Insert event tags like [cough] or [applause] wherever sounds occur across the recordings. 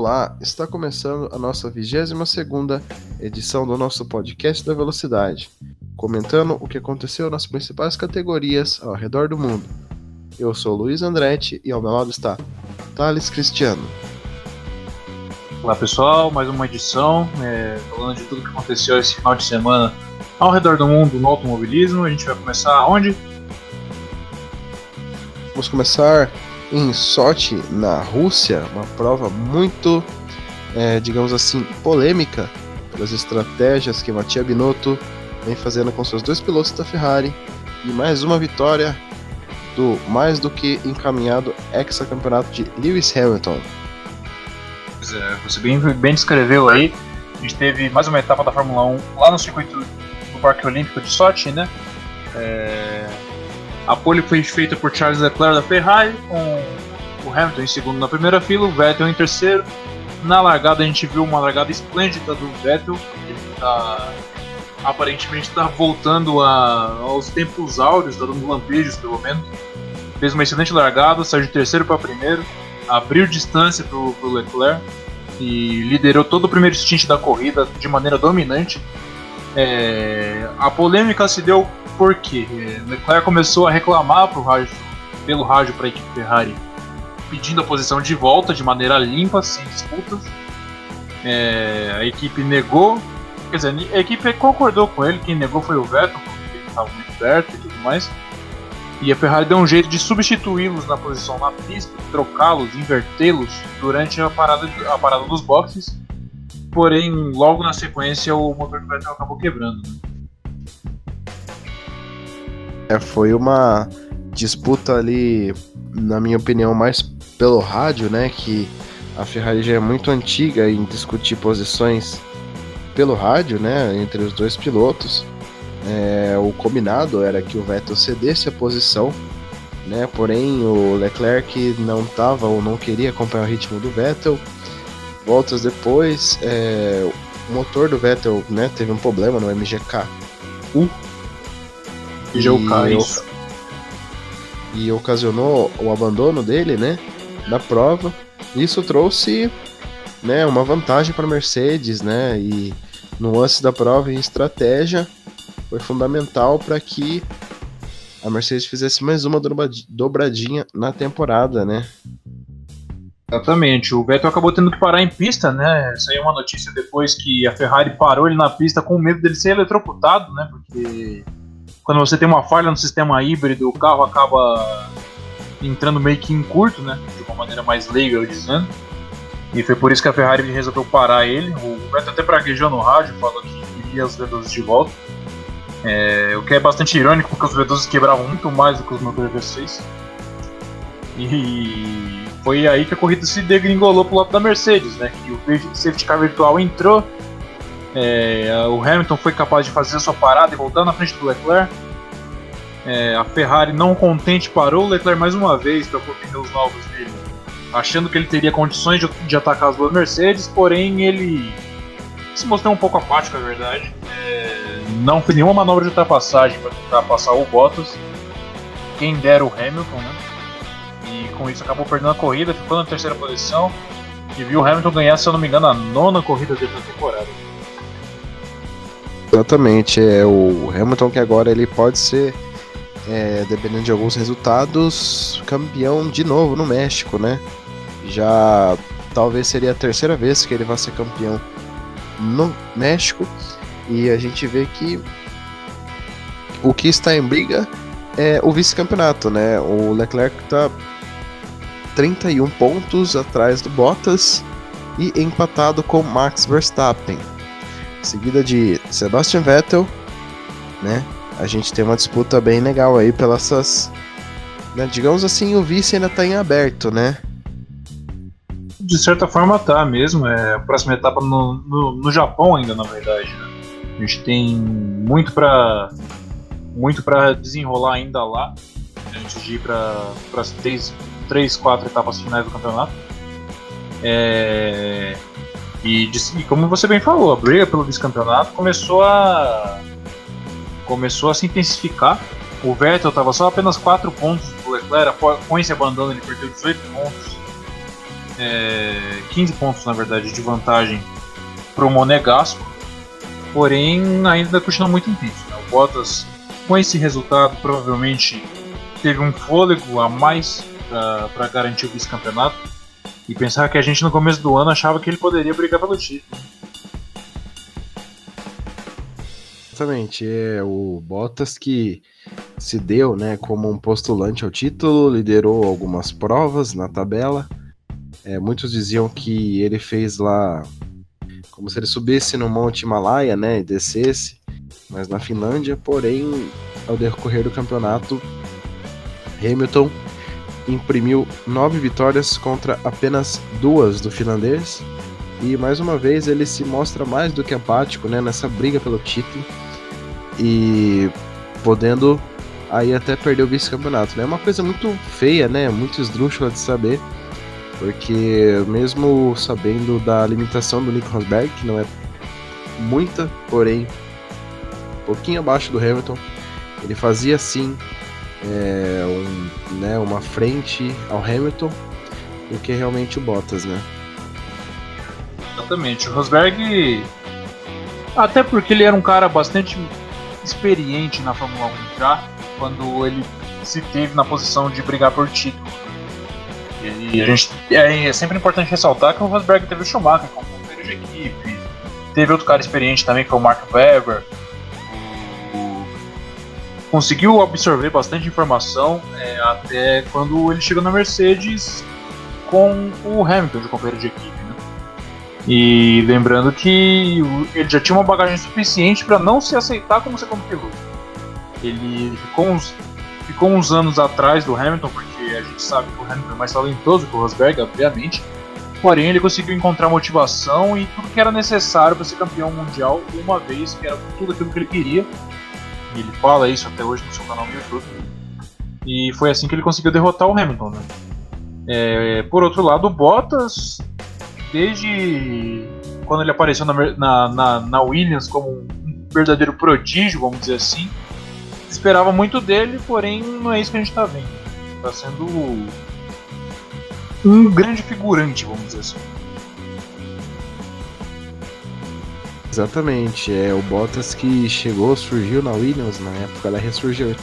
Olá, está começando a nossa 22ª edição do nosso podcast da Velocidade, comentando o que aconteceu nas principais categorias ao redor do mundo. Eu sou Luiz Andretti e ao meu lado está Thales Cristiano. Olá pessoal, mais uma edição, é, falando de tudo que aconteceu esse final de semana ao redor do mundo no automobilismo. A gente vai começar onde? Vamos começar em Sochi, na Rússia, uma prova muito, é, digamos assim, polêmica pelas estratégias que Mattia Binotto vem fazendo com seus dois pilotos da Ferrari e mais uma vitória do mais do que encaminhado ex-campeonato de Lewis Hamilton. Pois é, você bem, bem descreveu aí. A gente teve mais uma etapa da Fórmula 1 lá no circuito do Parque Olímpico de Sochi, né? É, a pole foi feita por Charles Leclerc da Ferrari, com o Hamilton em segundo na primeira fila, o Vettel em terceiro. Na largada a gente viu uma largada esplêndida do Vettel, ele tá, aparentemente está voltando a, aos tempos áureos, está dando lampejos pelo menos. Fez uma excelente largada, saiu de terceiro para primeiro, abriu distância para o Leclerc e liderou todo o primeiro stint da corrida de maneira dominante. É, a polêmica se deu porque Leclerc começou a reclamar rádio, pelo rádio para a equipe Ferrari, pedindo a posição de volta de maneira limpa, sem disputas. É, a equipe negou, quer dizer, a equipe concordou com ele, quem negou foi o Vettel, porque ele estava muito perto e tudo mais. E a Ferrari deu um jeito de substituí-los na posição na pista, trocá-los, invertê-los durante a parada, a parada dos boxes. Porém, logo na sequência, o motor do Vettel acabou quebrando. Né? É, foi uma disputa ali, na minha opinião, mais pelo rádio, né? Que a Ferrari já é muito antiga em discutir posições pelo rádio, né? Entre os dois pilotos. É, o combinado era que o Vettel cedesse a posição, né? Porém, o Leclerc não estava ou não queria acompanhar o ritmo do Vettel. Voltas depois, é, o motor do Vettel né, teve um problema no MGK1, Jokai. E, e ocasionou o abandono dele, né? Da prova. Isso trouxe né, uma vantagem para Mercedes, né? E no lance da prova e estratégia foi fundamental para que a Mercedes fizesse mais uma dobradinha na temporada, né? Exatamente. O Vettel acabou tendo que parar em pista, né? Saiu é uma notícia depois que a Ferrari parou ele na pista com medo dele ser eletrocutado, né? Porque quando você tem uma falha no sistema híbrido, o carro acaba entrando meio que em curto, né? De uma maneira mais leiga, dizendo. E foi por isso que a Ferrari resolveu parar ele. O Vettel até praguejou no rádio, falou que queria os V12 de volta. É, o que é bastante irônico, porque os V12 quebravam muito mais do que os motores V6. E foi aí que a corrida se degringolou pro lado da Mercedes, né? Que o safety car virtual entrou é, o Hamilton foi capaz de fazer sua parada e voltar na frente do Leclerc. É, a Ferrari, não contente, parou o Leclerc mais uma vez para pneus novos dele, achando que ele teria condições de, de, atacar as duas Mercedes, porém ele se mostrou um pouco apático, é verdade. É, não fez nenhuma manobra de ultrapassagem para tentar passar o Bottas, quem dera o Hamilton, né? E com isso acabou perdendo a corrida, ficou na terceira posição e viu o Hamilton ganhar, se eu não me engano, a nona corrida dele da temporada. Exatamente, é o Hamilton que agora ele pode ser, é, dependendo de alguns resultados, campeão de novo no México, né? Já talvez seria a terceira vez que ele vai ser campeão no México e a gente vê que o que está em briga é o vice-campeonato, né? O Leclerc está 31 pontos atrás do Bottas e empatado com Max Verstappen seguida de Sebastian Vettel, né? A gente tem uma disputa bem legal aí pelas essas, né? digamos assim, o vice ainda tá em aberto, né? De certa forma tá mesmo, é a próxima etapa no, no, no Japão ainda, na verdade, né? A gente tem muito para muito para desenrolar ainda lá, antes de ir para as três, três, quatro etapas finais do campeonato. É, e, e, como você bem falou, a briga pelo vice-campeonato começou a começou a se intensificar. O Vettel estava só apenas 4 pontos do Leclerc, com esse abandono ele perdeu 18 pontos. é, 15 pontos, na verdade, de vantagem para o Monegasco, porém ainda continua muito intenso. Né? O Bottas, com esse resultado, provavelmente teve um fôlego a mais para garantir o vice-campeonato e pensar que a gente no começo do ano achava que ele poderia brigar pelo título. Exatamente, é o Bottas que se deu, né, como um postulante ao título, liderou algumas provas na tabela. É, muitos diziam que ele fez lá como se ele subisse no Monte Himalaia, né, e descesse, mas na Finlândia, porém, ao decorrer do campeonato, Hamilton imprimiu nove vitórias contra apenas duas do finlandês. E mais uma vez ele se mostra mais do que apático né, nessa briga pelo título e podendo aí até perder o vice-campeonato. Né? É uma coisa muito feia, né? Muito esdrúxula de saber, porque mesmo sabendo da limitação do Nico Rosberg, que não é muita, porém um pouquinho abaixo do Hamilton, ele fazia sim é, um, né, uma frente ao Hamilton do que realmente o Bottas, né? Exatamente. O Rosberg, até porque ele era um cara bastante experiente na Fórmula 1 já, quando ele se teve na posição de brigar por título. E a gente, é, é sempre importante ressaltar que o Rosberg teve o Schumacher como companheiro de equipe, teve outro cara experiente também, que foi o Mark Webber, conseguiu absorver bastante informação é, até quando ele chegou na Mercedes com o Hamilton de companheiro de equipe. Né? E lembrando que ele já tinha uma bagagem suficiente para não se aceitar como segundo piloto. Ele ficou uns, ficou uns anos atrás do Hamilton, porque a gente sabe que o Hamilton é mais talentoso que o Rosberg, obviamente. Porém, ele conseguiu encontrar motivação e tudo que era necessário para ser campeão mundial uma vez, que era tudo aquilo que ele queria ele fala isso até hoje no seu canal no YouTube. E foi assim que ele conseguiu derrotar o Hamilton. Né? É, por outro lado, o Bottas, desde quando ele apareceu na, na, na Williams como um verdadeiro prodígio, vamos dizer assim, esperava muito dele, porém não é isso que a gente está vendo. Está sendo um grande figurante, vamos dizer assim. Exatamente, é o Bottas que chegou, surgiu na Williams, na época ela ressurgiu.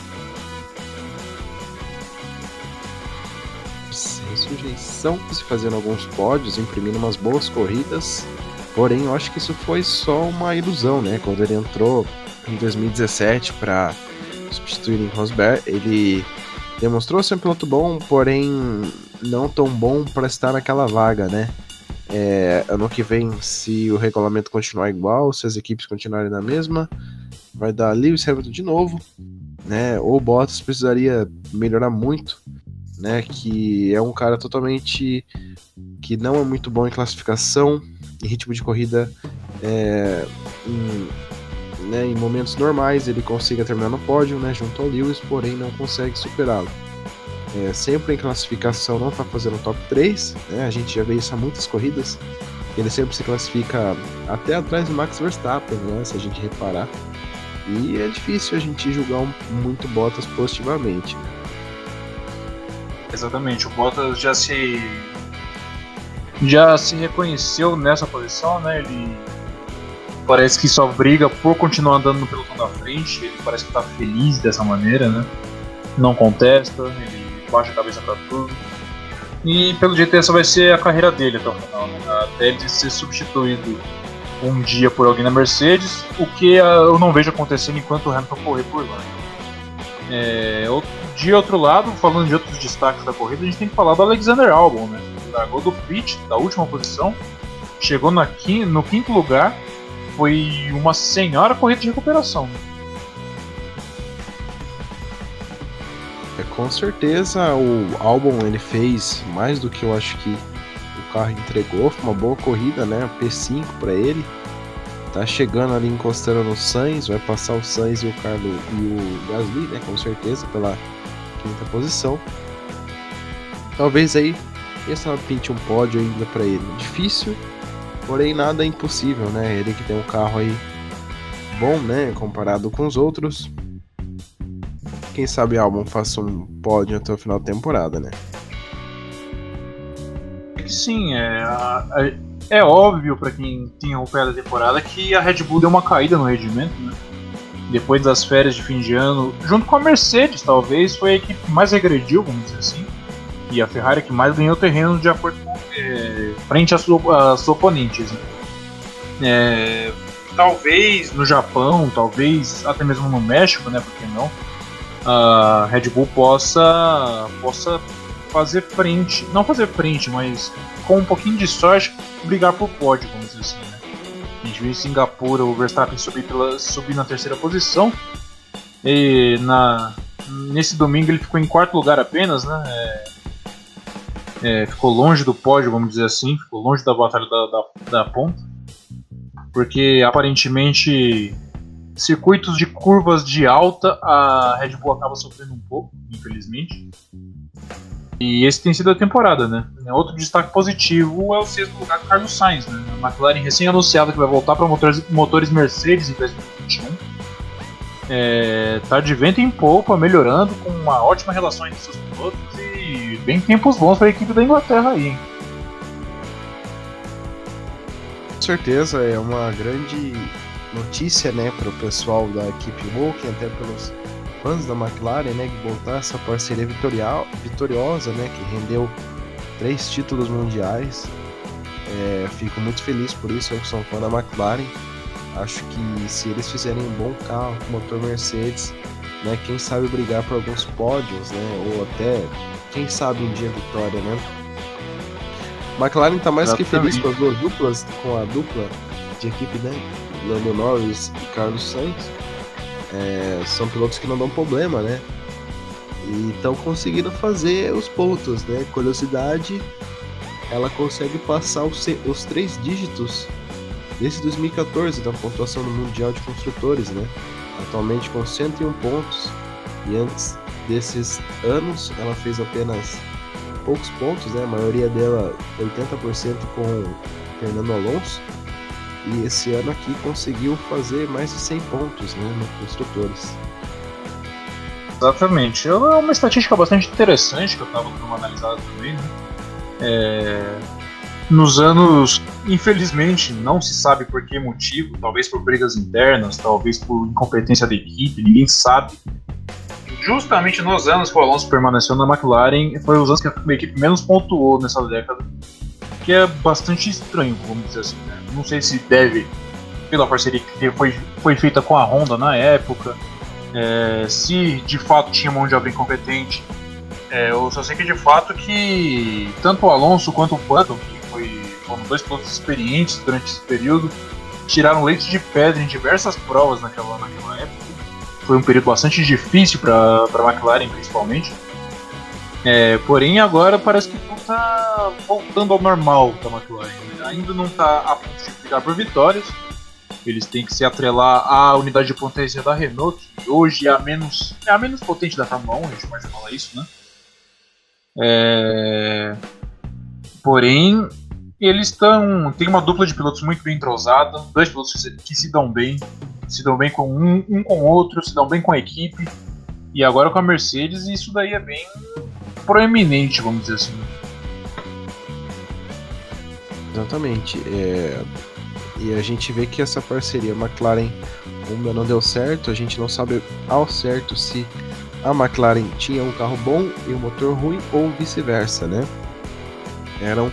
Ressurreição, se fazendo alguns pódios, imprimindo umas boas corridas. Porém, eu acho que isso foi só uma ilusão, né? Quando ele entrou em 2017 para substituir em Rosberg, ele demonstrou ser um piloto bom, porém não tão bom para estar naquela vaga, né? É, ano que vem, se o regulamento continuar igual, se as equipes continuarem na mesma, vai dar Lewis Hamilton de novo, né? Ou Bottas precisaria melhorar muito, né? Que é um cara totalmente que não é muito bom em classificação, em ritmo de corrida, é, em, né, em momentos normais ele consiga terminar no pódio, né? Junto ao Lewis, porém não consegue superá-lo é, sempre em classificação não está fazendo top 3, né? A gente já vê isso há muitas corridas. Ele sempre se classifica até atrás do Max Verstappen, né? Se a gente reparar. E é difícil a gente julgar um, muito Bottas positivamente. Exatamente, o Bottas já se já se reconheceu nessa posição, né? Ele parece que só briga por continuar andando no pelotão da frente. Ele parece que está feliz dessa maneira, né? Não contesta, ele baixa a cabeça para tudo. E pelo jeito essa vai ser a carreira dele até o final, né? até ele ser substituído um dia por alguém na Mercedes, o que ah, eu não vejo acontecendo enquanto o Hamilton correr por lá. É, de outro lado, falando de outros destaques da corrida, a gente tem que falar do Alexander Albon, né? Largou do pit, da última posição, chegou na, no quinto lugar, foi uma senhora corrida de recuperação. Com certeza o álbum ele fez mais do que eu acho que o carro entregou. Foi uma boa corrida, né? P5 para ele. Tá chegando ali encostando no Sainz, vai passar o Sainz e o Carlos e o Gasly, né? Com certeza pela quinta posição. Talvez aí essa pinte um pódio ainda para ele. Difícil, porém nada é impossível, né? Ele que tem um carro aí bom, né? Comparado com os outros. Quem sabe álbum faça um pódio até o final da temporada, né? sim. É, é óbvio para quem tinha acompanhado a temporada que a Red Bull deu uma caída no rendimento, né? Depois das férias de fim de ano, junto com a Mercedes, talvez, foi a equipe que mais regrediu, vamos dizer assim. E a Ferrari que mais ganhou terreno de acordo com, é, frente às suas oponentes. Né? É, talvez no Japão, talvez até mesmo no México, né? Por que não? A Red Bull possa, possa fazer frente, não fazer frente, mas com um pouquinho de sorte brigar por pódio, vamos dizer assim. Né? A gente viu em Singapura o Verstappen subir, pela, subir na terceira posição e na, nesse domingo ele ficou em quarto lugar apenas, né? É, é, ficou longe do pódio, vamos dizer assim, ficou longe da batalha da, da, da ponta porque aparentemente circuitos de curvas de alta a Red Bull acaba sofrendo um pouco, infelizmente. E esse tem sido a temporada, né? Outro destaque positivo é o sexto lugar do Carlos Sainz, né? A McLaren recém anunciada que vai voltar para motores, motores Mercedes em 2021. É, tá de vento em polpa, melhorando, com uma ótima relação entre seus pilotos e bem tempos bons para a equipe da Inglaterra aí, hein? certeza é uma grande notícia, né, para o pessoal da equipe Woken, até pelos fãs da McLaren, né, que voltar essa parceria vitorial, vitoriosa, né, que rendeu três títulos mundiais. É, fico muito feliz por isso, eu que sou fã da McLaren. Acho que se eles fizerem um bom carro com motor Mercedes, né, quem sabe brigar por alguns pódios, né, ou até, quem sabe um dia vitória, né? McLaren tá mais Exatamente. que feliz com as duas duplas, com a dupla de equipe, né? Lando Norris e Carlos Sainz. É, são pilotos que não dão problema, né? E estão conseguindo fazer os pontos, né? Curiosidade, ela consegue passar os, os três dígitos desde 2014 da pontuação no Mundial de Construtores, né? Atualmente com 101 pontos. E antes desses anos, ela fez apenas poucos pontos, né? A maioria dela 80% com Fernando Alonso. E esse ano aqui conseguiu fazer mais de 100 pontos né, no Construtores. Exatamente. É uma estatística bastante interessante que eu estava dando uma analisada também. Né? É... Nos anos, infelizmente, não se sabe por que motivo, talvez por brigas internas, talvez por incompetência da equipe, ninguém sabe justamente nos anos que o Alonso permaneceu na McLaren, foi os anos que a equipe menos pontuou nessa década. Que é bastante estranho, vamos dizer assim. Né? Não sei se deve pela parceria que foi, foi feita com a Honda na época, é, se de fato tinha mão de obra incompetente. É, eu só sei que de fato que tanto o Alonso quanto o Button, que foi, foram dois pilotos experientes durante esse período, tiraram leite de pedra em diversas provas naquela, naquela época foi um período bastante difícil para a McLaren, principalmente. É, porém, agora parece que tudo está voltando ao normal da McLaren. Ainda não está a brigar por vitórias. Eles têm que se atrelar à unidade de potência da Renault, que hoje é a menos, é a menos potente da Fórmula 1, a gente pode falar isso, né? É... Porém, eles estão. Tem uma dupla de pilotos muito bem entrosada, dois pilotos que se dão bem se dão bem com um, um com o outro, se dão bem com a equipe. E agora com a Mercedes, isso daí é bem proeminente, vamos dizer assim. Exatamente. É... E a gente vê que essa parceria McLaren Honda não deu certo, a gente não sabe ao certo se a McLaren tinha um carro bom e um motor ruim ou vice-versa, né? Eram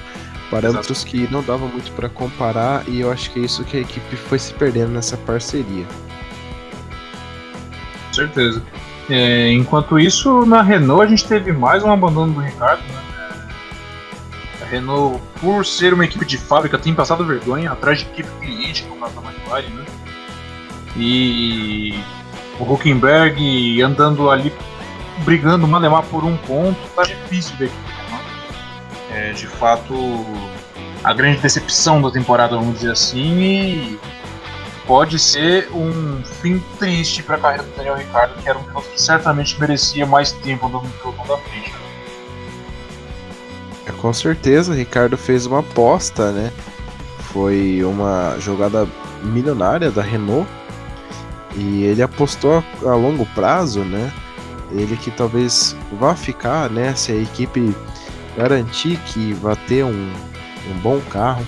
Parâmetros Exato. que não dava muito para comparar e eu acho que é isso que a equipe foi se perdendo nessa parceria. Com certeza. É, enquanto isso, na Renault a gente teve mais um abandono do Ricardo. Né? A Renault, por ser uma equipe de fábrica, tem passado vergonha atrás de equipe cliente, como a da McLaren. Né? E o Huckenberg andando ali brigando malemar por um ponto, tá difícil equipe é, de fato a grande decepção da temporada, vamos dizer assim, e pode ser um fim triste para a carreira do Daniel Ricciardo, que era um piloto que certamente merecia mais tempo no pelotão da frente. É, com certeza, o Ricardo fez uma aposta, né? Foi uma jogada milionária da Renault e ele apostou a, a longo prazo, né? Ele que talvez vá ficar, né? Se a equipe garantir que vai ter um, um bom carro.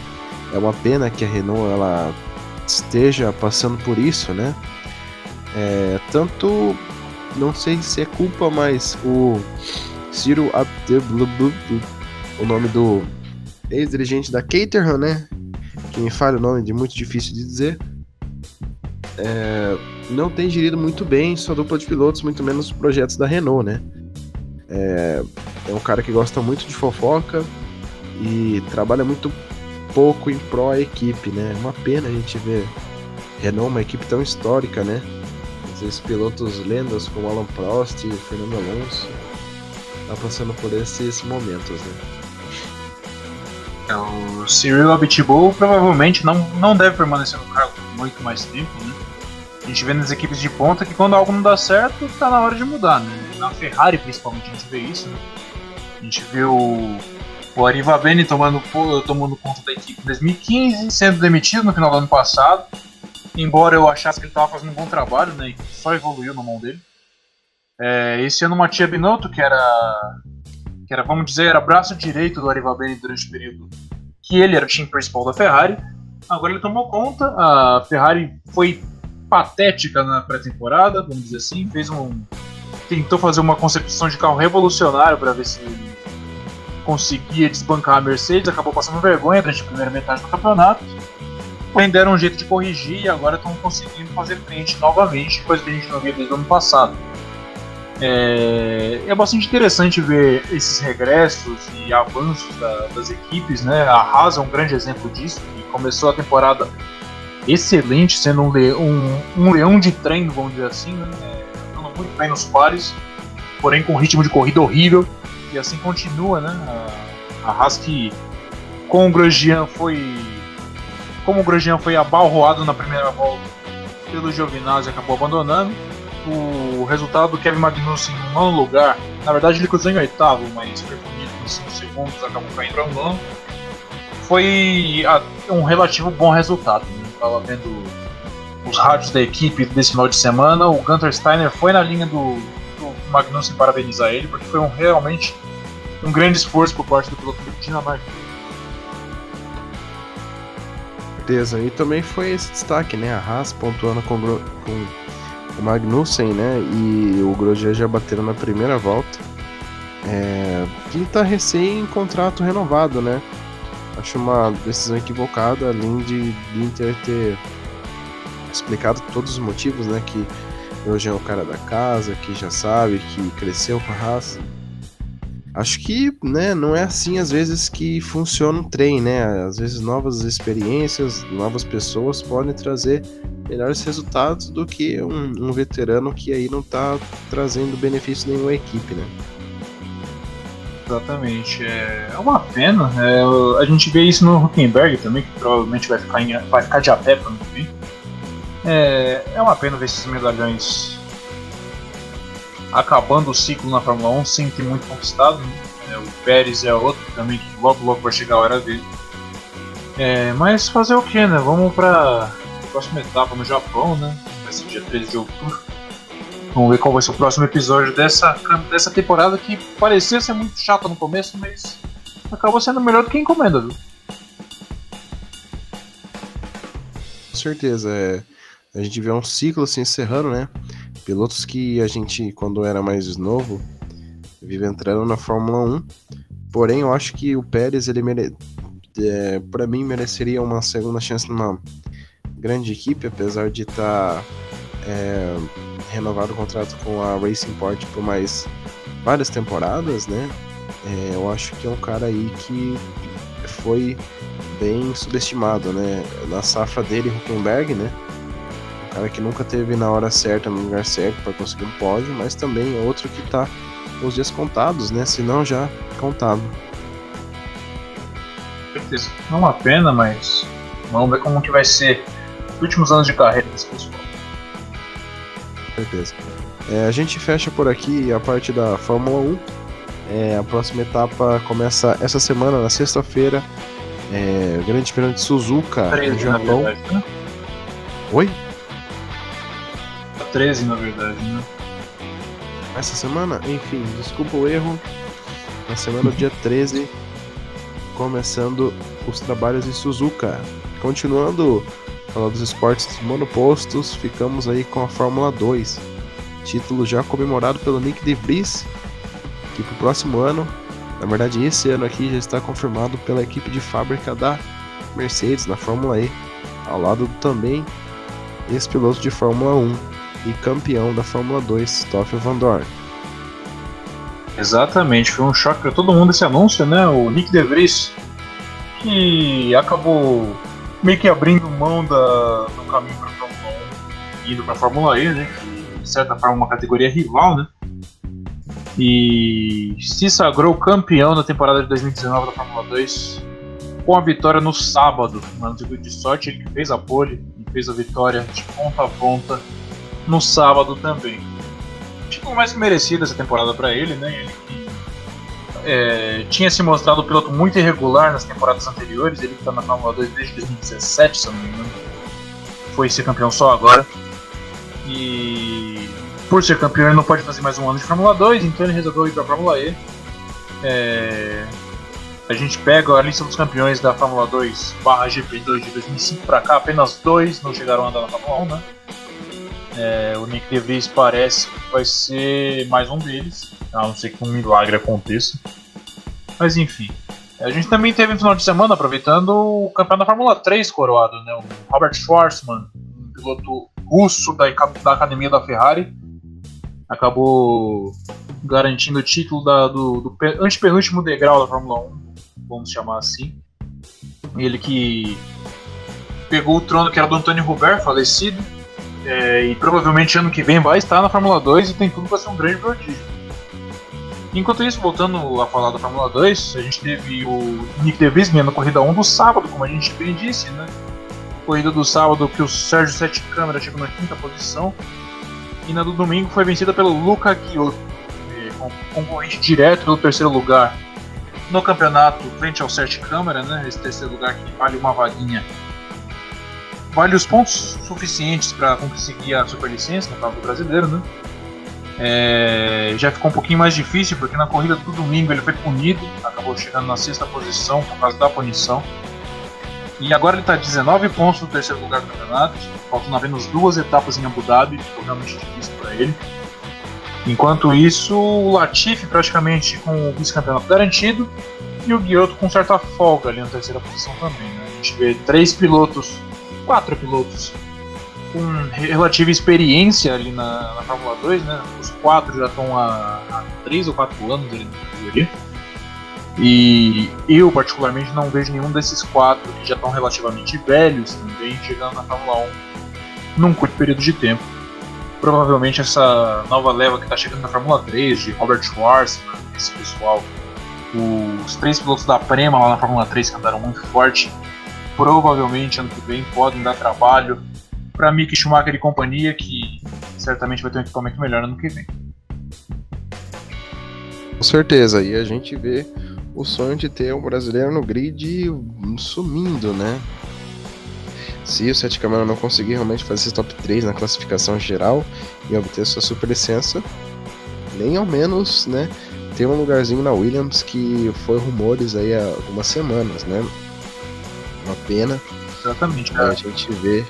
É uma pena que a Renault ela esteja passando por isso, né? É, tanto, não sei se é culpa, mas o Ciro Abdelblub, o nome do ex-dirigente da Caterham, né? Que me falha o nome de muito difícil de dizer. É, não tem gerido muito bem sua dupla de pilotos, muito menos os projetos da Renault, né? É, é um cara que gosta muito de fofoca e trabalha muito pouco em pró a equipe, né? É uma pena a gente ver Renault, uma equipe tão histórica, né? Vezes pilotos lendas como Alan Prost e Fernando Alonso tá passando por esses momentos, né? É, o Cyril Abitbull provavelmente não, não deve permanecer no cargo muito mais tempo, né? A gente vê nas equipes de ponta que quando algo não dá certo, tá na hora de mudar, né? Na Ferrari, principalmente, a gente vê isso, né? A gente vê o, o Arriva Bene tomando, tomando conta da equipe em 2015, sendo demitido no final do ano passado. Embora eu achasse que ele estava fazendo um bom trabalho, né? Só evoluiu na mão dele. É, esse ano, Matia Binotto, que era, que era, vamos dizer, era braço direito do Arriva Bene durante o período que ele era o time principal da Ferrari. Agora ele tomou conta, a Ferrari foi patética na pré-temporada, vamos dizer assim, fez um tentou fazer uma concepção de carro revolucionário para ver se conseguia desbancar a Mercedes, acabou passando vergonha durante a primeira metade do campeonato. Porém, deram um jeito de corrigir e agora estão conseguindo fazer frente novamente, coisa que a gente não via desde o ano passado. É, é bastante interessante ver esses regressos e avanços da, das equipes, né? A Haas é um grande exemplo disso, que começou a temporada excelente, sendo um, le um, um leão de treino, vamos dizer assim, né? andando muito bem nos pares, porém com ritmo de corrida horrível, e assim continua, né? A, a Haas que com o Grosjean foi. Como o Grosjean foi abalroado na primeira volta pelo Giovinazzi acabou abandonando. O resultado do Kevin Magnussen em nono lugar, na verdade ele cruzou em oitavo, mas foi bonito nos 5 segundos, acabou caindo um nono. Foi um relativo bom resultado. Né? Tava vendo os rádios da equipe desse final de semana. O Gunter Steiner foi na linha do, do Magnussen parabenizar ele, porque foi um, realmente um grande esforço por parte do piloto dinamarquês. Certeza, e também foi esse destaque, né? A Haas pontuando com, com o Magnussen, né? E o Grosjean já bateram na primeira volta. É, que tá recém em contrato renovado, né? Acho uma decisão equivocada, além de, de Inter ter explicado todos os motivos, né? Que hoje é o cara da casa, que já sabe, que cresceu com a raça. Acho que, né, não é assim às vezes que funciona um trem, né? Às vezes novas experiências, novas pessoas podem trazer melhores resultados do que um, um veterano que aí não tá trazendo benefício nenhum à equipe, né? Exatamente. É, é uma pena. É, a gente vê isso no Huckenberg também, que provavelmente vai ficar, em, vai ficar de a pé para que vem. É, é uma pena ver esses medalhões acabando o ciclo na Fórmula 1 sem ter muito conquistado. Né? É, o Pérez é outro também que logo logo vai chegar a hora dele. É, mas fazer o que, né? Vamos para a próxima etapa no Japão, né? Vai ser dia 13 de outubro. Vamos ver qual vai ser o próximo episódio dessa, dessa temporada que parecia ser muito chata no começo, mas acabou sendo melhor do que encomenda, viu? Com certeza, é a gente vê um ciclo se encerrando, né? Pilotos que a gente, quando era mais novo, vive entrando na Fórmula 1. Porém, eu acho que o Pérez, ele mere... é, para mim, mereceria uma segunda chance numa grande equipe, apesar de estar tá, é, renovado o contrato com a Racing Point por mais várias temporadas, né? É, eu acho que é um cara aí que foi bem subestimado, né? Na safra dele, Huckenberg, né? Cara que nunca teve na hora certa, no lugar certo para conseguir um pódio, mas também é outro que tá com os dias contados, né? Se não já contado. Certeza. Não é uma pena, mas vamos ver como que vai ser os últimos anos de carreira desse pessoal. Certeza. É, a gente fecha por aqui a parte da Fórmula 1. É, a próxima etapa começa essa semana, na sexta-feira. É, Grande Prêmio de Suzuka, 13, no Japão. Verdade, né? Oi? 13, na verdade, né? Essa semana? Enfim, desculpa o erro. na semana do dia [laughs] 13, começando os trabalhos em Suzuka. Continuando falar dos esportes monopostos, ficamos aí com a Fórmula 2. Título já comemorado pelo Nick De Vries, que para o próximo ano, na verdade esse ano aqui já está confirmado pela equipe de fábrica da Mercedes na Fórmula E, ao lado também ex-piloto de Fórmula 1 e campeão da Fórmula 2, Stoffel Van Dorn. Exatamente, foi um choque para todo mundo esse anúncio, né? O Nick De Vries, que acabou meio que abrindo mão da, do caminho para a Fórmula 1 indo para a Fórmula E, né? Que de certa forma é uma categoria rival, né? E se sagrou campeão da temporada de 2019 da Fórmula 2 com a vitória no sábado, no de sorte, ele fez a pole e fez a vitória de ponta a ponta no sábado também. Título mais que merecido essa temporada para ele, né? Ele que é, tinha se mostrado um piloto muito irregular nas temporadas anteriores, ele que está na Fórmula 2 desde 2017, se não me engano. Foi ser campeão só agora. E por ser campeão ele não pode fazer mais um ano de Fórmula 2, então ele resolveu ir para Fórmula E. É, a gente pega a lista dos campeões da Fórmula 2 barra GP2 de 2005 para cá, apenas dois não chegaram a andar na Fórmula 1, né? É, o Nick DeVries parece que vai ser mais um deles, a não ser que um milagre aconteça. Mas enfim. A gente também teve no final de semana, aproveitando o campeão da Fórmula 3 coroado, né? O Robert Schwarzman, um piloto russo da, da academia da Ferrari, acabou garantindo o título da, do, do antepenúltimo degrau da Fórmula 1 vamos chamar assim. Ele que pegou o trono que era do Antônio Robert, falecido, é, e provavelmente ano que vem vai estar na Fórmula 2 e tem tudo para ser um grande prodígio. Enquanto isso, voltando a falar da Fórmula 2, a gente teve o Nick DeVries na corrida 1 do sábado, como a gente bem disse, né? Corrida do sábado que o Sérgio Sete Câmara chegou na quinta posição. E na do domingo foi vencida pelo Luca Chiotto, é, concorrente direto do terceiro lugar no campeonato frente ao Sete Câmara, né, esse terceiro lugar que vale uma vaguinha, vale os pontos suficientes para conseguir a superlicença no caso do brasileiro, né? É, já ficou um pouquinho mais difícil porque na corrida do domingo ele foi punido, acabou chegando na sexta posição por causa da punição. E agora ele está 19 pontos no terceiro lugar do campeonato, faltando apenas duas etapas em Abu Dhabi, ficou realmente difícil para ele. Enquanto isso, o Latifi praticamente com o vice-campeonato garantido e o Guioto com certa folga ali na terceira posição também. Né? A gente vê três pilotos, quatro pilotos com relativa experiência ali na, na Fórmula 2, né? Os quatro já estão há, há três ou quatro anos ali na categoria. E eu, particularmente, não vejo nenhum desses quatro que já estão relativamente velhos também chegando na Fórmula 1 num curto período de tempo provavelmente essa nova leva que está chegando na Fórmula 3, de Robert Schwarzman, esse pessoal, os três pilotos da Prema lá na Fórmula 3 que andaram muito forte, provavelmente ano que vem podem dar trabalho para Mick Schumacher e companhia, que certamente vai ter um equipamento melhor ano que vem. Com certeza, e a gente vê o sonho de ter um brasileiro no grid sumindo, né? Se o Sete Câmara não conseguir realmente fazer esse top 3 na classificação geral e obter sua super licença, nem ao menos, né, ter um lugarzinho na Williams que foi rumores aí há algumas semanas, né? Uma pena. Exatamente, cara. A gente vê.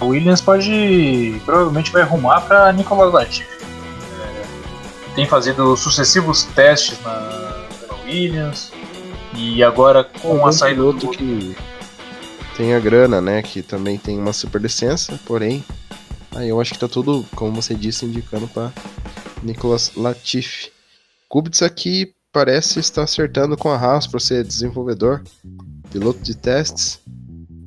A Williams pode. provavelmente vai arrumar para Nicolas Latifi. É, tem fazido sucessivos testes na, na Williams e agora com a saída do que tem a grana, né, que também tem uma super licença, porém, aí eu acho que tá tudo, como você disse, indicando para Nicolas Latifi. Kubica aqui parece estar acertando com a Haas para ser desenvolvedor, piloto de testes.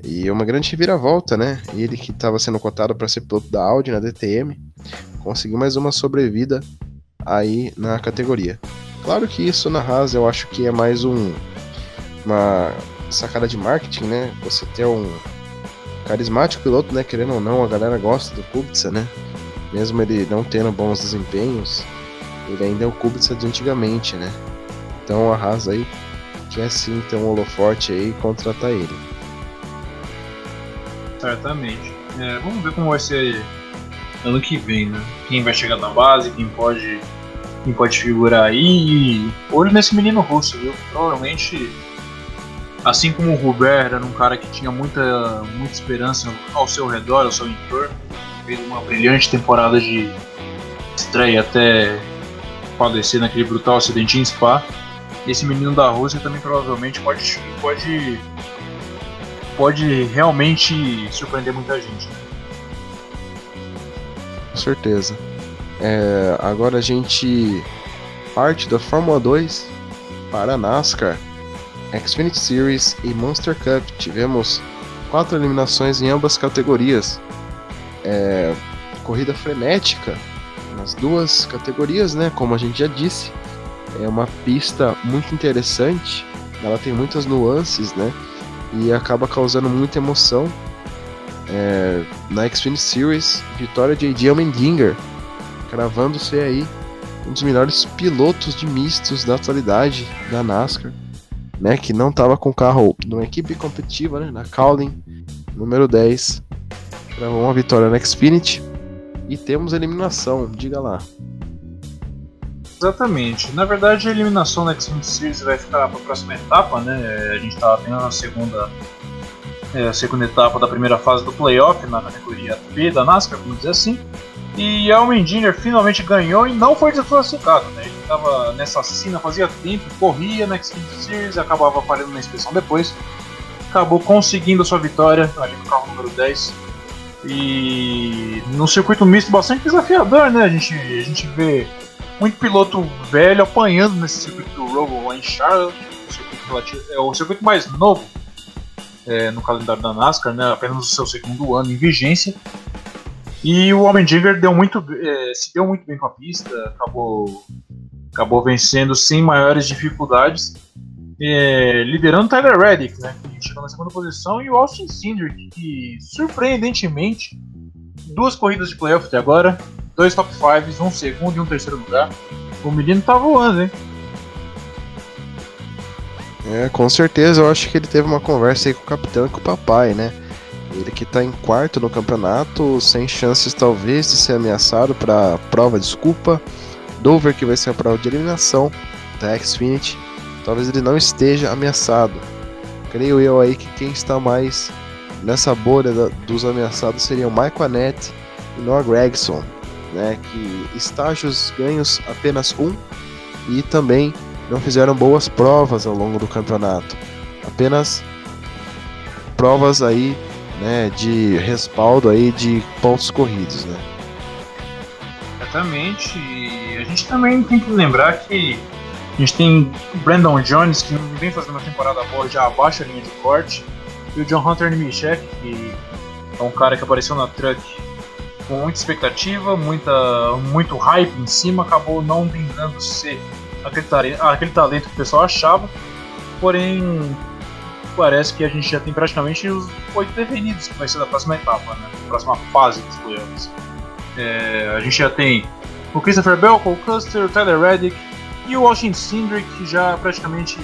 E é uma grande reviravolta, né? Ele que estava sendo cotado para ser piloto da Audi na DTM, conseguiu mais uma sobrevida aí na categoria. Claro que isso na Haas eu acho que é mais um uma sacada de marketing, né? Você ter um carismático piloto, né? Querendo ou não, a galera gosta do Kubica, né? Mesmo ele não tendo bons desempenhos, ele ainda é o Kubica de antigamente, né? Então a Haas aí quer sim ter um holoforte aí e contratar ele. Certamente. É, vamos ver como vai ser ano que vem, né? Quem vai chegar na base, quem pode quem pode figurar aí. E olho nesse menino russo, viu? Provavelmente, assim como o Robert era um cara que tinha muita, muita esperança ao seu redor, ao seu entorno, fez uma brilhante temporada de estreia até falecer naquele brutal acidente em Spa. Esse menino da Rússia também provavelmente pode, pode, pode realmente surpreender muita gente. Com certeza. É, agora a gente parte da Fórmula 2 para a NASCAR, Xfinity Series e Monster Cup. Tivemos quatro eliminações em ambas categorias. É, corrida frenética nas duas categorias, né? Como a gente já disse, é uma pista muito interessante. Ela tem muitas nuances, né? E acaba causando muita emoção. É, na Xfinity Series, vitória de Adi Mendinger, cravando-se aí um dos melhores pilotos de mistos da atualidade da NASCAR, né? Que não estava com carro numa equipe competitiva, né? Na Cowling, número 10, cravou uma vitória na Xfinity e temos eliminação, diga lá. Exatamente. Na verdade, a eliminação da X-Men Series vai ficar para a próxima etapa, né? A gente está apenas na segunda, é, a segunda etapa da primeira fase do playoff, na categoria P da NASCAR, vamos dizer assim. E Almendinger finalmente ganhou e não foi desclassificado, né? Ele estava nessa cena fazia tempo, corria na X-Men Series, acabava falhando na inspeção depois. Acabou conseguindo a sua vitória ali no carro número 10 e no circuito misto bastante desafiador, né? A gente, a gente vê muito piloto velho apanhando nesse circuito do Robo lá em Charlotte, o é o circuito mais novo é, no calendário da NASCAR, né? Apenas o seu segundo ano em vigência. E o Homem Digger deu muito, é, se deu muito bem com a pista, acabou, acabou vencendo sem maiores dificuldades é, liderando Tyler Reddick, né, que chegou na segunda posição, e o Austin Cindric, que surpreendentemente, duas corridas de playoff até agora, dois top 5, um segundo e um terceiro lugar. O menino tá voando, hein? É, com certeza, eu acho que ele teve uma conversa aí com o capitão e com o papai, né? Ele que tá em quarto no campeonato, sem chances talvez de ser ameaçado para prova desculpa. Dover que vai ser a prova de eliminação da Xfinity talvez ele não esteja ameaçado. Creio eu aí que quem está mais nessa bolha da, dos ameaçados seriam Michael Annette e Noah Gregson, né, que estágios ganhos apenas um e também não fizeram boas provas ao longo do campeonato. Apenas provas aí, né, de respaldo aí de pontos corridos, né? Exatamente. E a gente também tem que lembrar que a gente tem o Brandon Jones, que não vem fazendo uma temporada boa, já abaixa a linha de corte. E o John Hunter Nimichek, que é um cara que apareceu na Truck com muita expectativa, muita, muito hype em cima, acabou não vingando ser aquele, aquele talento que o pessoal achava. Porém, parece que a gente já tem praticamente os oito definidos que vai ser da próxima etapa, né? próxima fase dos playoffs. É, a gente já tem o Christopher Bell, o Custer, o Tyler Reddick, e o Austin Cindric já praticamente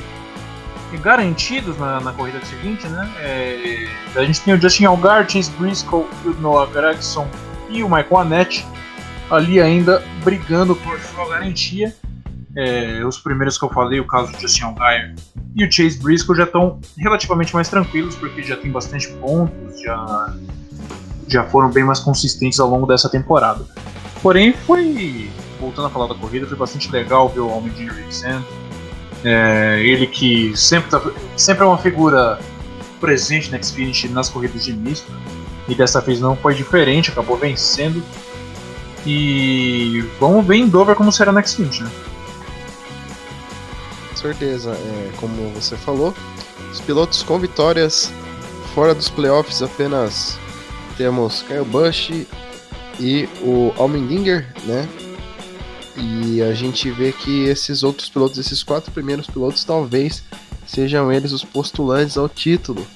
garantidos na, na corrida seguinte, né? É, a gente tem o Justin Allgaier, Chase Briscoe, o Noah Gregson e o Michael Annette ali ainda brigando por sua garantia. É, os primeiros que eu falei, o caso do Justin Allgaier e o Chase Briscoe já estão relativamente mais tranquilos porque já tem bastante pontos, já, já foram bem mais consistentes ao longo dessa temporada. Porém, foi voltando a falar da corrida, foi bastante legal ver o Homem de vencendo. É, ele que sempre, tá, sempre é uma figura presente na Xfinity nas corridas de misto, e dessa vez não foi diferente, acabou vencendo. E vamos ver em Dover como será na Xfinity, né? Certeza, é, como você falou, os pilotos com vitórias fora dos playoffs apenas temos Kyle Busch e o Almendinger, né? E a gente vê que esses outros pilotos, esses quatro primeiros pilotos, talvez sejam eles os postulantes ao título.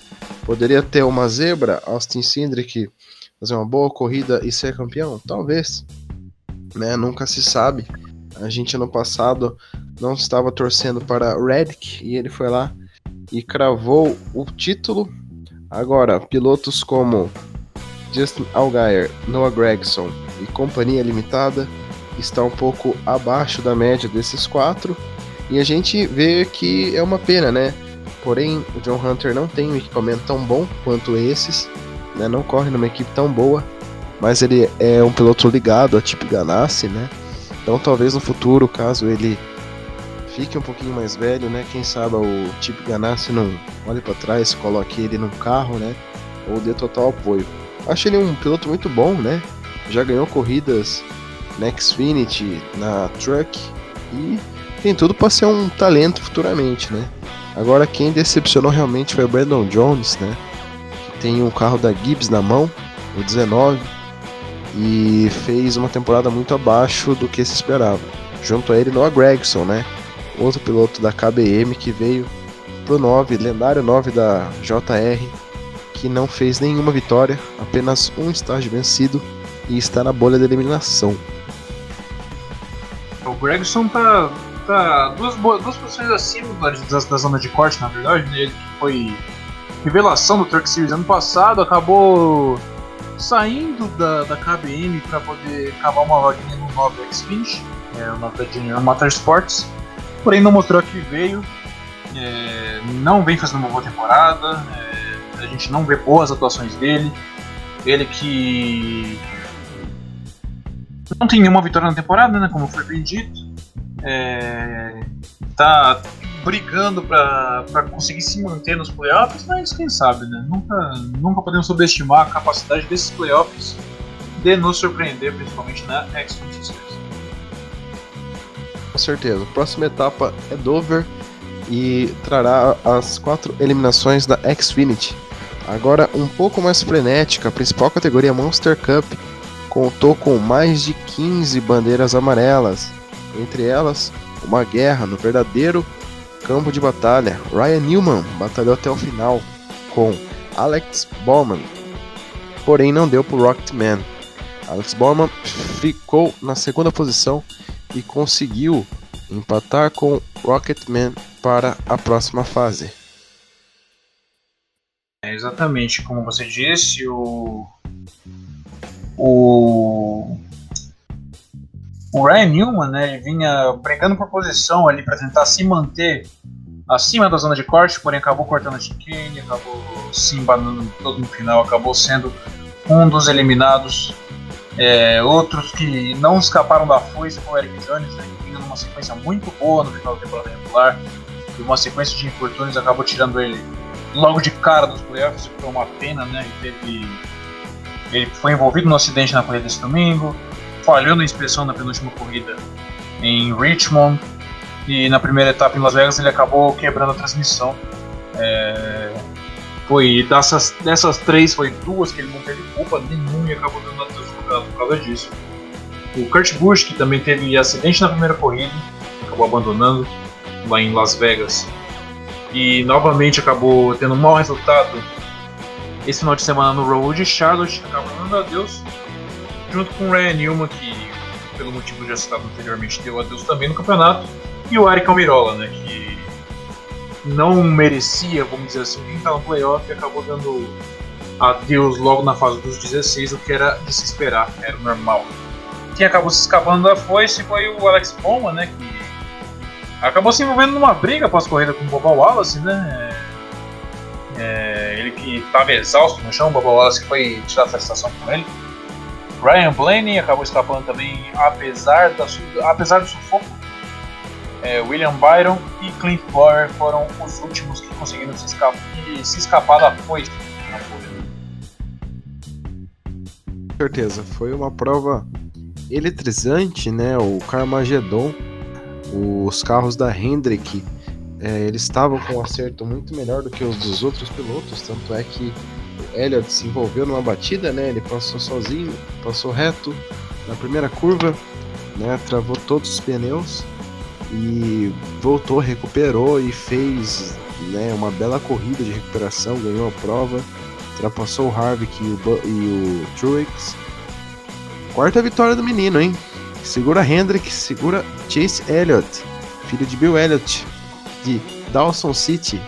Poderia ter uma zebra, Austin Cindric fazer uma boa corrida e ser campeão? Talvez. Né? Nunca se sabe. A gente ano passado não estava torcendo para Reddick e ele foi lá e cravou o título. Agora, pilotos como Justin Allgaier, Noah Gregson e Companhia Limitada está um pouco abaixo da média desses quatro. E a gente vê que é uma pena, né? Porém, o John Hunter não tem um equipamento tão bom quanto esses, né? não corre numa equipe tão boa, mas ele é um piloto ligado a Chip Ganassi, né? Então talvez no futuro, caso ele fique um pouquinho mais velho, né? Quem sabe o Chip Ganassi não olhe para trás, coloque ele num carro, né? Ou dê total apoio. Acho ele um piloto muito bom, né? Já ganhou corridas na Xfinity, na Truck e tem tudo para ser um talento futuramente, né? Agora quem decepcionou realmente foi o Brandon Jones, né? Que tem um carro da Gibbs na mão, o 19, e fez uma temporada muito abaixo do que se esperava. Junto a ele Noah Gregson, né? Outro piloto da KBM que veio pro 9, lendário 9 da JR, que não fez nenhuma vitória, apenas um estágio vencido e está na bolha de eliminação. O Gregson tá tá duas, duas posições acima da, da, zona de corte, na verdade. Né? Ele foi revelação do Truck Series ano passado, acabou saindo da, da KBM para poder cavar uma vaguinha no 9 X20, é, o 9 da Junior Motorsports. Porém, não mostrou que veio, é, não vem fazendo uma boa temporada, é, a gente não vê boas atuações dele. Ele que não tem nenhuma vitória na temporada, né, como foi bem dito é, tá brigando para conseguir se manter nos playoffs, mas quem sabe, né? Nunca, nunca podemos subestimar a capacidade desses playoffs de nos surpreender, principalmente na X26. Com certeza. A próxima etapa é Dover e trará as quatro eliminações da Xfinity. Agora um pouco mais frenética, a principal categoria Monster Cup contou com mais de 15 bandeiras amarelas entre elas uma guerra no verdadeiro campo de batalha. Ryan Newman batalhou até o final com Alex Bowman, porém não deu para Rocketman. Alex Bowman ficou na segunda posição e conseguiu empatar com Rocketman para a próxima fase. É exatamente como você disse, o, o o Ryan Newman, né, ele vinha brigando por posição ali para tentar se manter acima da zona de corte, porém acabou cortando a chicane, acabou se embanando todo no final, acabou sendo um dos eliminados. É, outros que não escaparam da foice foi o Eric Jones, né, que vinha numa sequência muito boa no final da temporada regular, e uma sequência de infortúnios acabou tirando ele logo de cara dos playoffs, que foi uma pena, né, ele, teve, ele foi envolvido no acidente na corrida desse domingo, falhou na inspeção na penúltima corrida em Richmond e na primeira etapa em Las Vegas ele acabou quebrando a transmissão. É, foi dessas, dessas três, foi duas que ele não teve culpa nenhuma e acabou dando a desfogado por causa disso. O Kurt Busch, que também teve acidente na primeira corrida, acabou abandonando lá em Las Vegas e novamente acabou tendo um mau resultado esse final de semana no Road Charlotte, acabou dando adeus junto com o Ryan Newman, que pelo motivo já citado anteriormente deu adeus também no campeonato, e o Eric Almirola, né, que não merecia, vamos dizer assim, nem estar no playoff e acabou dando adeus logo na fase dos 16, o que era de se esperar, era normal. Quem acabou se escapando da foice foi o Alex Bowman, né, que acabou se envolvendo numa briga após corrida com o Boba Wallace, né, é, ele que estava exausto no chão, o Boba Wallace foi tirar a estação com ele. Ryan Blaney acabou escapando também, apesar, da, apesar do sufoco. É, William Byron e Clint Boyer foram os últimos que conseguiram se escapar, se escapar da foice Com certeza, foi uma prova eletrizante, né? O Carmageddon, os carros da Hendrick, é, eles estavam com um acerto muito melhor do que os dos outros pilotos, tanto é que Elliott se envolveu numa batida, né? Ele passou sozinho, passou reto na primeira curva, né? Travou todos os pneus e voltou, recuperou e fez né, uma bela corrida de recuperação, ganhou a prova, ultrapassou o Harvick e o, e o Truex. Quarta vitória do menino, hein? Segura Hendrick, segura Chase Elliott, filho de Bill Elliott, de Dawson City,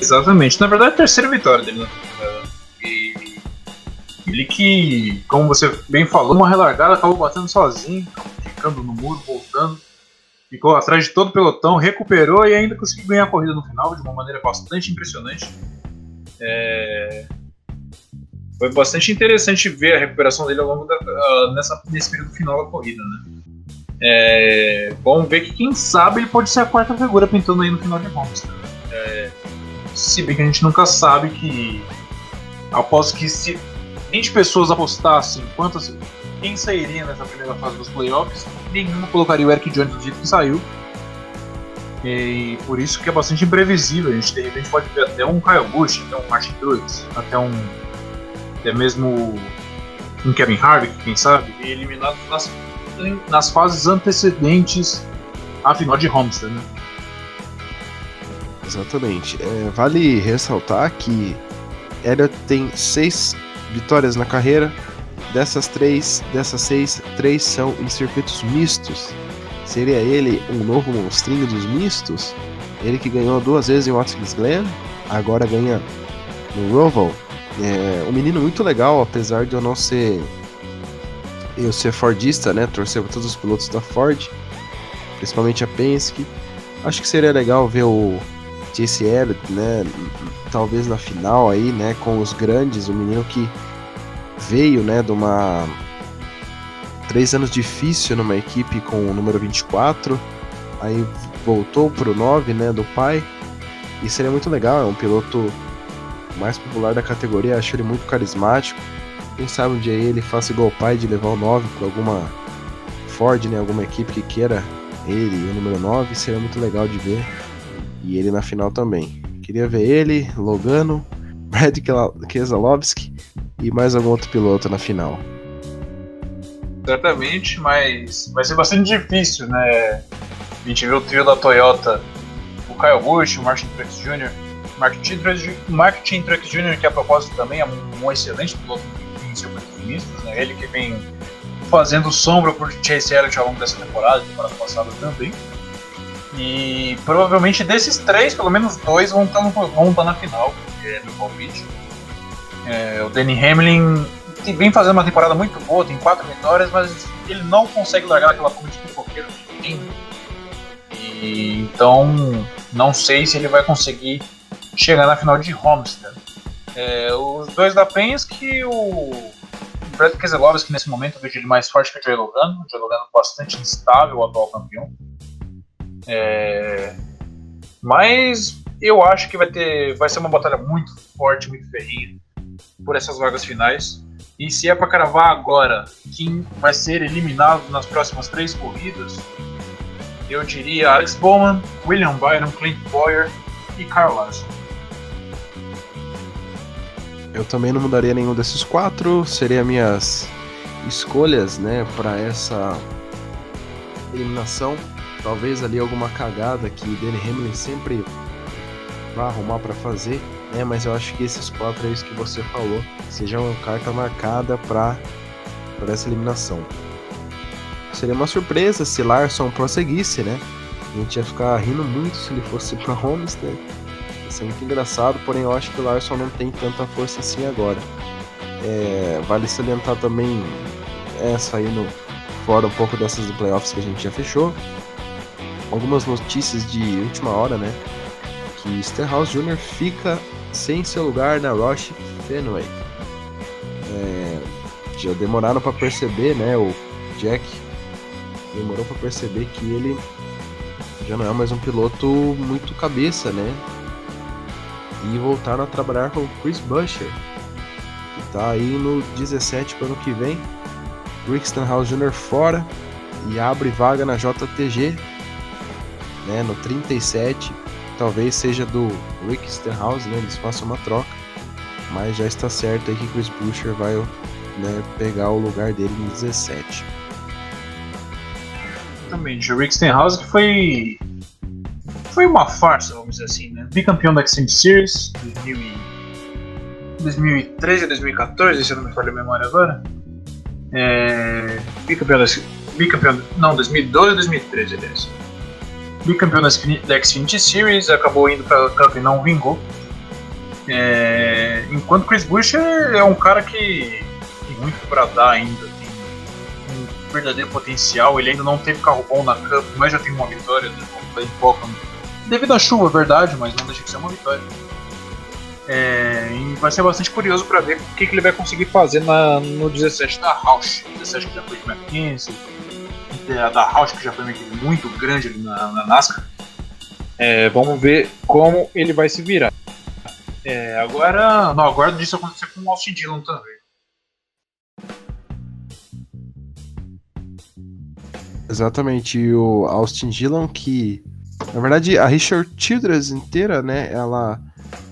Exatamente. Na verdade, a terceira vitória dele na temporada. E Ele que, como você bem falou, uma relargada acabou batendo sozinho, ficando no muro, voltando. Ficou atrás de todo o pelotão, recuperou e ainda conseguiu ganhar a corrida no final de uma maneira bastante impressionante. É... Foi bastante interessante ver a recuperação dele ao longo da, uh, nessa, nesse período final da corrida, né? É... Vamos ver que quem sabe ele pode ser a quarta figura pintando aí no final de Monster. Se bem que a gente nunca sabe que após que se 20 pessoas apostassem quantas quem sairia nessa primeira fase dos playoffs, nenhuma colocaria o Eric Jones do jeito que saiu. E por isso que é bastante imprevisível. A gente de repente pode ver até um Kyle Busch, até um Martin Truex, até um. até mesmo um Kevin Harvick, quem sabe, e eliminado nas, nas fases antecedentes à final de Homestead, né? Exatamente. É, vale ressaltar que Elliott tem seis vitórias na carreira. Dessas três, dessas seis, três são em circuitos mistos. Seria ele um novo monstrinho dos mistos? Ele que ganhou duas vezes em Watkins Glen, agora ganha no Roval. É um menino muito legal, apesar de eu não ser eu ser Fordista, né? Torcer para todos os pilotos da Ford, principalmente a Penske. Acho que seria legal ver o Chase Elliott, né? Talvez na final aí, né? Com os grandes, o menino que veio, né? De uma três anos difícil numa equipe com o número 24, aí voltou pro 9, né? Do pai. E seria muito legal, é um piloto mais popular da categoria, acho ele muito carismático. Quem sabe um dia ele faça igual o pai de levar o 9 para alguma Ford, né? Alguma equipe que queira ele, o número 9, seria muito legal de ver. E ele na final também. Queria ver ele, Logano, [laughs] Brad Keselowski e mais algum outro piloto na final. Exatamente, mas vai ser bastante difícil, né? A gente viu o trio da Toyota, o Kyle Busch, o Martin Truex Jr., Martin Truex Jr., que a propósito também é um, um excelente piloto em circuitos mistos, né? Ele que vem fazendo sombra por Chase Elliott ao longo dessa temporada, temporada passada também. E provavelmente desses três, pelo menos dois vão estar, vão estar na final, é meu palpite. É, o Danny Hamlin vem fazendo uma temporada muito boa, tem quatro vitórias, mas ele não consegue largar aquela fome de tem. E, então, não sei se ele vai conseguir chegar na final de Homestead. É, os dois da Penske, o Brad Keselowski nesse momento eu vejo ele mais forte que o Joey Logano, o Joey Logano bastante instável, o atual campeão. É... Mas eu acho que vai ter, vai ser uma batalha muito forte, muito ferrinha por essas vagas finais. E se é para cravar agora quem vai ser eliminado nas próximas três corridas, eu diria Alex Bowman, William Byron, Clint Boyer e Carl Larson. Eu também não mudaria nenhum desses quatro, seriam minhas escolhas, né, para essa eliminação. Talvez ali alguma cagada que Danny Hamlin sempre vai arrumar para fazer, né? Mas eu acho que esses quatro aí que você falou sejam carta marcada para essa eliminação. Seria uma surpresa se Larson prosseguisse, né? A gente ia ficar rindo muito se ele fosse [laughs] para Homestead. Né? Ia ser muito engraçado, porém eu acho que o Larson não tem tanta força assim agora. É, vale salientar também, é, saindo fora um pouco dessas playoffs que a gente já fechou, algumas notícias de última hora, né? Que Stenhouse Jr. fica sem seu lugar na Roche Fenway. É, já demoraram para perceber, né? O Jack demorou para perceber que ele já não é mais um piloto muito cabeça, né? E voltaram a trabalhar com Chris Buescher, que tá aí no 17 para o ano que vem. Rick Stenhouse Jr. fora e abre vaga na JTG né, no 37, talvez seja do Rick Stenhouse, né, eles façam uma troca, mas já está certo aí que Chris Buescher vai né, pegar o lugar dele no 17. Exatamente, o Rick Stenhouse que foi foi uma farsa, vamos dizer assim, né? Bicampeão da Xfinity Series 2013 a 2014, se eu não me falha a memória agora. É, bicampeão bicampeão, não, 2012 a 2013, aliás bicampeão da Xfinity Series, acabou indo para a Cup e não vingou. É, enquanto Chris Buescher é um cara que muito para dar ainda, tem um verdadeiro potencial. Ele ainda não teve carro bom na Cup, mas já tem uma vitória, né? Devido à chuva, é verdade, mas não deixa de ser uma vitória. É, e vai ser bastante curioso para ver o que, que, ele vai conseguir fazer na, no 17 da Rausch. 17 que já foi de McKinsey, a da Rausch que já foi muito grande ali na, na NASCAR. É, vamos ver como ele vai se virar. É, agora, não, agora disso acontecer com o Austin Dillon também. Exatamente, o Austin Dillon que, na verdade, a Richard Childress inteira, né, ela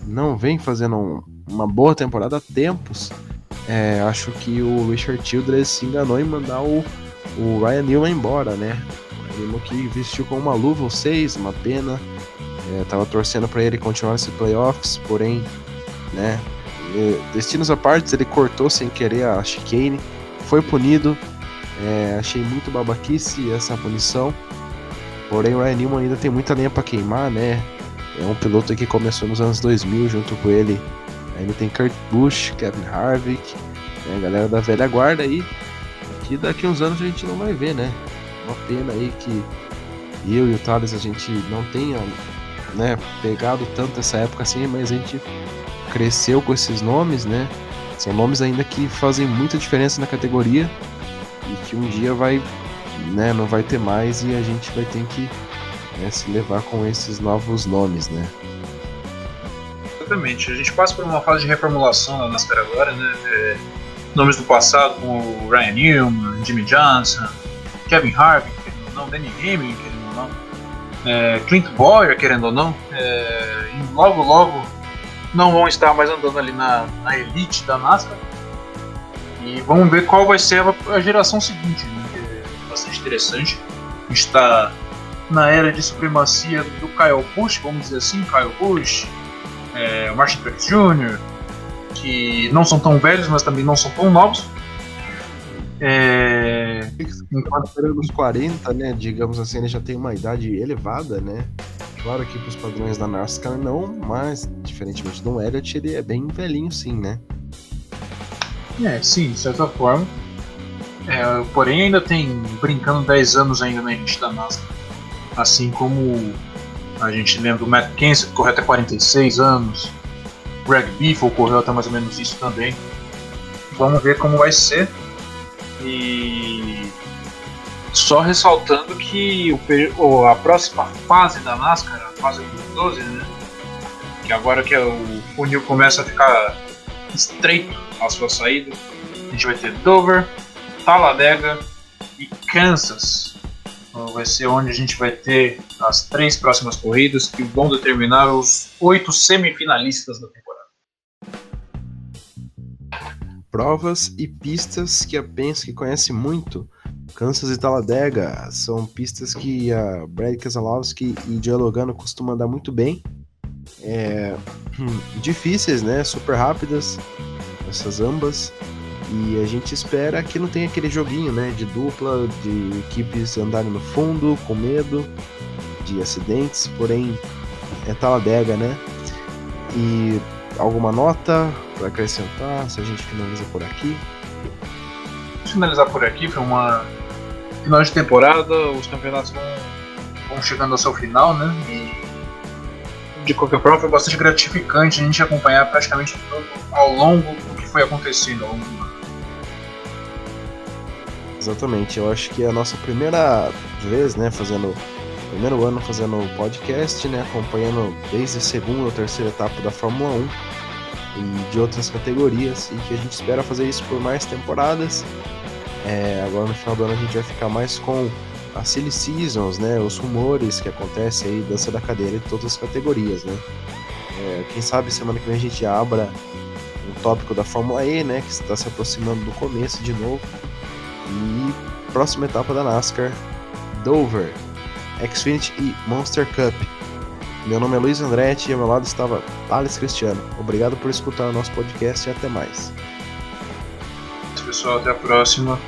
não vem fazendo um, uma boa temporada há tempos. É, acho que o Richard Childress se enganou em mandar o, o Ryan Newman embora, né? O Newman que vestiu com uma luva ou seis, uma pena. É, tava torcendo para ele continuar esse playoffs, porém, né? Destinos à parte, ele cortou sem querer a chicane, foi punido. É, achei muito babaquice essa punição. Porém, o Ryan Newman ainda tem muita lenha para queimar, né? É um piloto que começou nos anos 2000 junto com ele. Ainda tem Kurt Busch, Kevin Harvick, né? a galera da velha guarda aí. Que daqui uns anos a gente não vai ver, né? Uma pena aí que eu e o Thales a gente não tenha né, pegado tanto essa época assim, mas a gente cresceu com esses nomes, né? São nomes ainda que fazem muita diferença na categoria e que um dia vai, né, não vai ter mais e a gente vai ter que né, se levar com esses novos nomes, né? Exatamente. A gente passa por uma fase de reformulação na NASCAR agora, né? É, nomes do passado como Ryan Newman, Jimmy Johnson, Kevin Harvick, querendo ou não, Danny Hamlin, querendo ou não é, Clint Boyer, querendo ou não, é, logo logo não vão estar mais andando ali na, na elite da NASCAR. E vamos ver qual vai ser a, a geração seguinte, né, que é bastante interessante. Está na era de supremacia do Kyle Busch, vamos dizer assim, Kyle Busch, é, Martin Truex Jr., que não são tão velhos, mas também não são tão novos. É... Enquanto nos 40, né, digamos assim, ele já tem uma idade elevada, né? Claro que para os padrões da NASCAR não, mas diferentemente do Elliott, ele é bem velhinho sim, né? É, sim, de certa forma. É, porém ainda tem brincando 10 anos ainda na elite da NASCAR. Assim como a gente lembra do Matt Kenseth, que correu até 46 anos. Greg Biffle correu até mais ou menos isso também. Vamos ver como vai ser. E só ressaltando que o, a próxima fase da NASCAR, a fase 12, né? Que agora que o funil começa a ficar estreito a sua saída, a gente vai ter Dover, Talladega e Kansas. Então vai ser onde a gente vai ter as três próximas corridas que vão determinar os oito semifinalistas da temporada provas e pistas que a Penske conhece muito. Kansas e Talladega são pistas que a Brad Keselowski e Joe Logano costumam andar muito bem. É, hum, difíceis, né? Super rápidas, essas ambas. E a gente espera que não tenha aquele joguinho, né? De dupla, de equipes andarem no fundo, com medo de acidentes. Porém, é Talladega, né? E alguma nota para acrescentar? Se a gente finaliza por aqui? Finalizar por aqui, foi uma final de temporada, os campeonatos vão, vão chegando ao seu final, né? E de qualquer forma foi bastante gratificante a gente acompanhar praticamente todo ao longo do que foi acontecendo ao longo do ano. Exatamente, eu acho que é a nossa primeira vez, né, fazendo primeiro ano fazendo podcast, né, acompanhando desde a segunda ou terceira etapa da Fórmula 1 e de outras categorias, e que a gente espera fazer isso por mais temporadas. É, agora no final do ano a gente vai ficar mais com as silly seasons, né, os rumores que acontecem aí dança da cadeira de todas as categorias, né. É, quem sabe semana que vem a gente abra um tópico da Fórmula E, né, que está se aproximando do começo de novo. E próxima etapa da NASCAR, Dover, Xfinity e Monster Cup. Meu nome é Luiz Andretti e ao meu lado estava Thales Cristiano. Obrigado por escutar o nosso podcast e até mais. Pessoal, até a próxima.